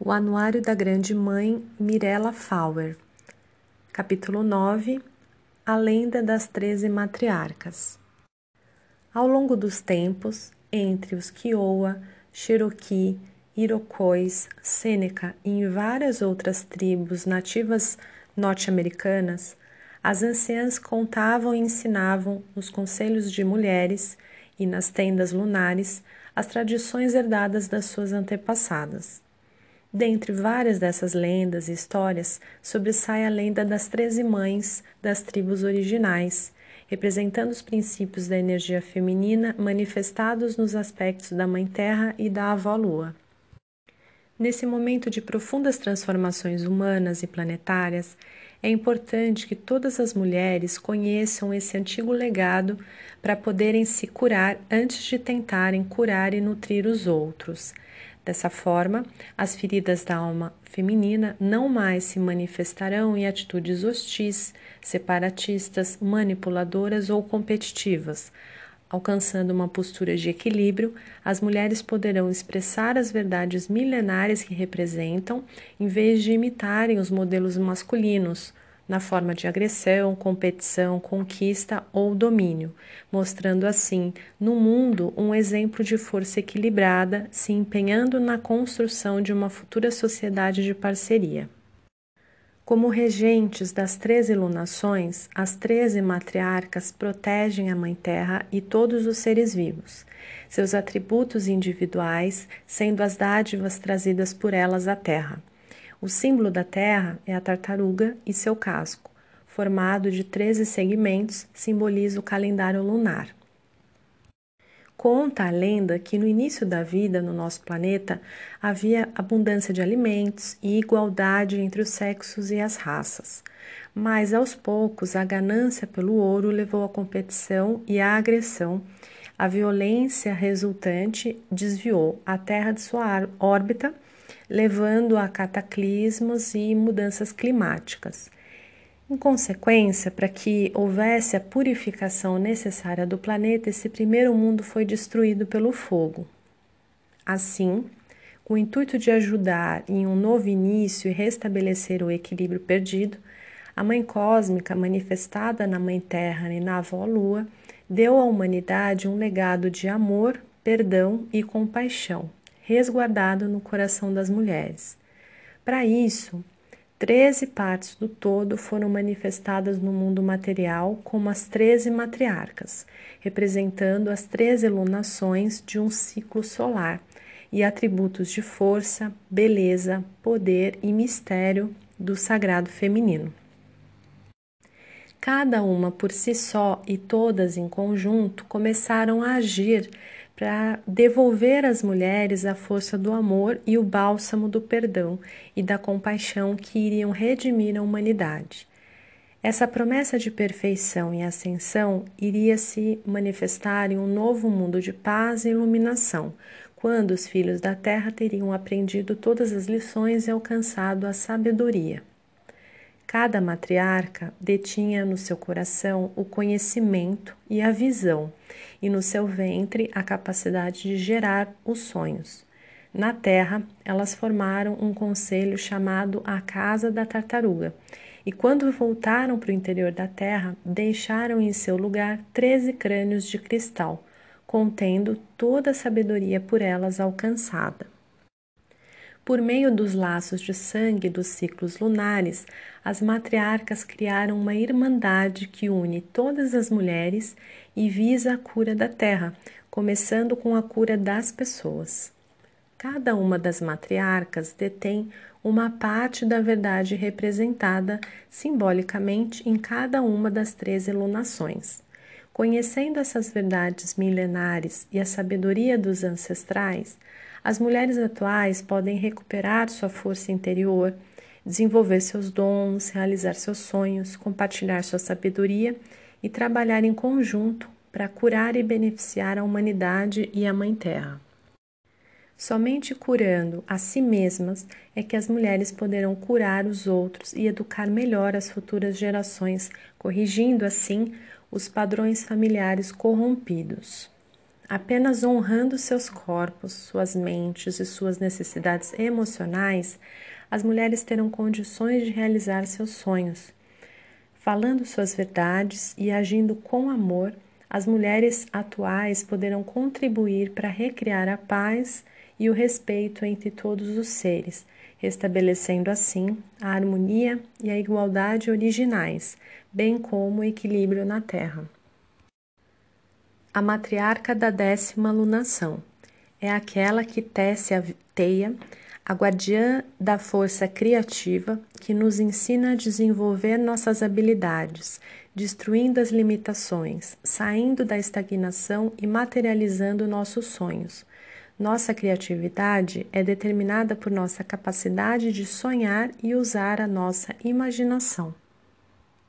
O Anuário da Grande Mãe Mirella Fauer, capítulo 9 A Lenda das Treze Matriarcas. Ao longo dos tempos, entre os Kiowa, Cherokee, Iroquois, Sêneca e várias outras tribos nativas norte-americanas, as anciãs contavam e ensinavam nos conselhos de mulheres e nas tendas lunares as tradições herdadas das suas antepassadas. Dentre várias dessas lendas e histórias, sobressai a lenda das treze mães das tribos originais, representando os princípios da energia feminina manifestados nos aspectos da Mãe Terra e da Avó Lua. Nesse momento de profundas transformações humanas e planetárias, é importante que todas as mulheres conheçam esse antigo legado para poderem se curar antes de tentarem curar e nutrir os outros. Dessa forma, as feridas da alma feminina não mais se manifestarão em atitudes hostis, separatistas, manipuladoras ou competitivas. Alcançando uma postura de equilíbrio, as mulheres poderão expressar as verdades milenares que representam, em vez de imitarem os modelos masculinos, na forma de agressão, competição, conquista ou domínio, mostrando assim no mundo um exemplo de força equilibrada, se empenhando na construção de uma futura sociedade de parceria. Como regentes das treze lunações, as treze matriarcas protegem a Mãe Terra e todos os seres vivos, seus atributos individuais sendo as dádivas trazidas por elas à Terra o símbolo da Terra é a tartaruga e seu casco, formado de 13 segmentos, simboliza o calendário lunar. Conta a lenda que no início da vida no nosso planeta havia abundância de alimentos e igualdade entre os sexos e as raças. Mas aos poucos a ganância pelo ouro levou à competição e à agressão. A violência resultante desviou a Terra de sua órbita levando a cataclismos e mudanças climáticas. Em consequência, para que houvesse a purificação necessária do planeta, esse primeiro mundo foi destruído pelo fogo. Assim, com o intuito de ajudar em um novo início e restabelecer o equilíbrio perdido, a Mãe Cósmica, manifestada na Mãe Terra e na Avó Lua, deu à humanidade um legado de amor, perdão e compaixão resguardado no coração das mulheres. Para isso, treze partes do todo foram manifestadas no mundo material como as treze matriarcas, representando as treze lunações de um ciclo solar e atributos de força, beleza, poder e mistério do sagrado feminino. Cada uma por si só e todas em conjunto começaram a agir para devolver às mulheres a força do amor e o bálsamo do perdão e da compaixão que iriam redimir a humanidade. Essa promessa de perfeição e ascensão iria se manifestar em um novo mundo de paz e iluminação, quando os filhos da terra teriam aprendido todas as lições e alcançado a sabedoria. Cada matriarca detinha no seu coração o conhecimento e a visão, e no seu ventre a capacidade de gerar os sonhos. Na terra, elas formaram um conselho chamado a Casa da Tartaruga, e quando voltaram para o interior da terra, deixaram em seu lugar treze crânios de cristal, contendo toda a sabedoria por elas alcançada. Por meio dos laços de sangue dos ciclos lunares, as matriarcas criaram uma irmandade que une todas as mulheres e visa a cura da terra, começando com a cura das pessoas. Cada uma das matriarcas detém uma parte da verdade representada simbolicamente em cada uma das treze lunações. Conhecendo essas verdades milenares e a sabedoria dos ancestrais, as mulheres atuais podem recuperar sua força interior, desenvolver seus dons, realizar seus sonhos, compartilhar sua sabedoria e trabalhar em conjunto para curar e beneficiar a humanidade e a Mãe Terra. Somente curando a si mesmas é que as mulheres poderão curar os outros e educar melhor as futuras gerações, corrigindo assim os padrões familiares corrompidos. Apenas honrando seus corpos, suas mentes e suas necessidades emocionais, as mulheres terão condições de realizar seus sonhos. Falando suas verdades e agindo com amor, as mulheres atuais poderão contribuir para recriar a paz e o respeito entre todos os seres, estabelecendo assim a harmonia e a igualdade originais, bem como o equilíbrio na Terra. A matriarca da décima lunação é aquela que tece a teia, a guardiã da força criativa que nos ensina a desenvolver nossas habilidades, destruindo as limitações, saindo da estagnação e materializando nossos sonhos. Nossa criatividade é determinada por nossa capacidade de sonhar e usar a nossa imaginação.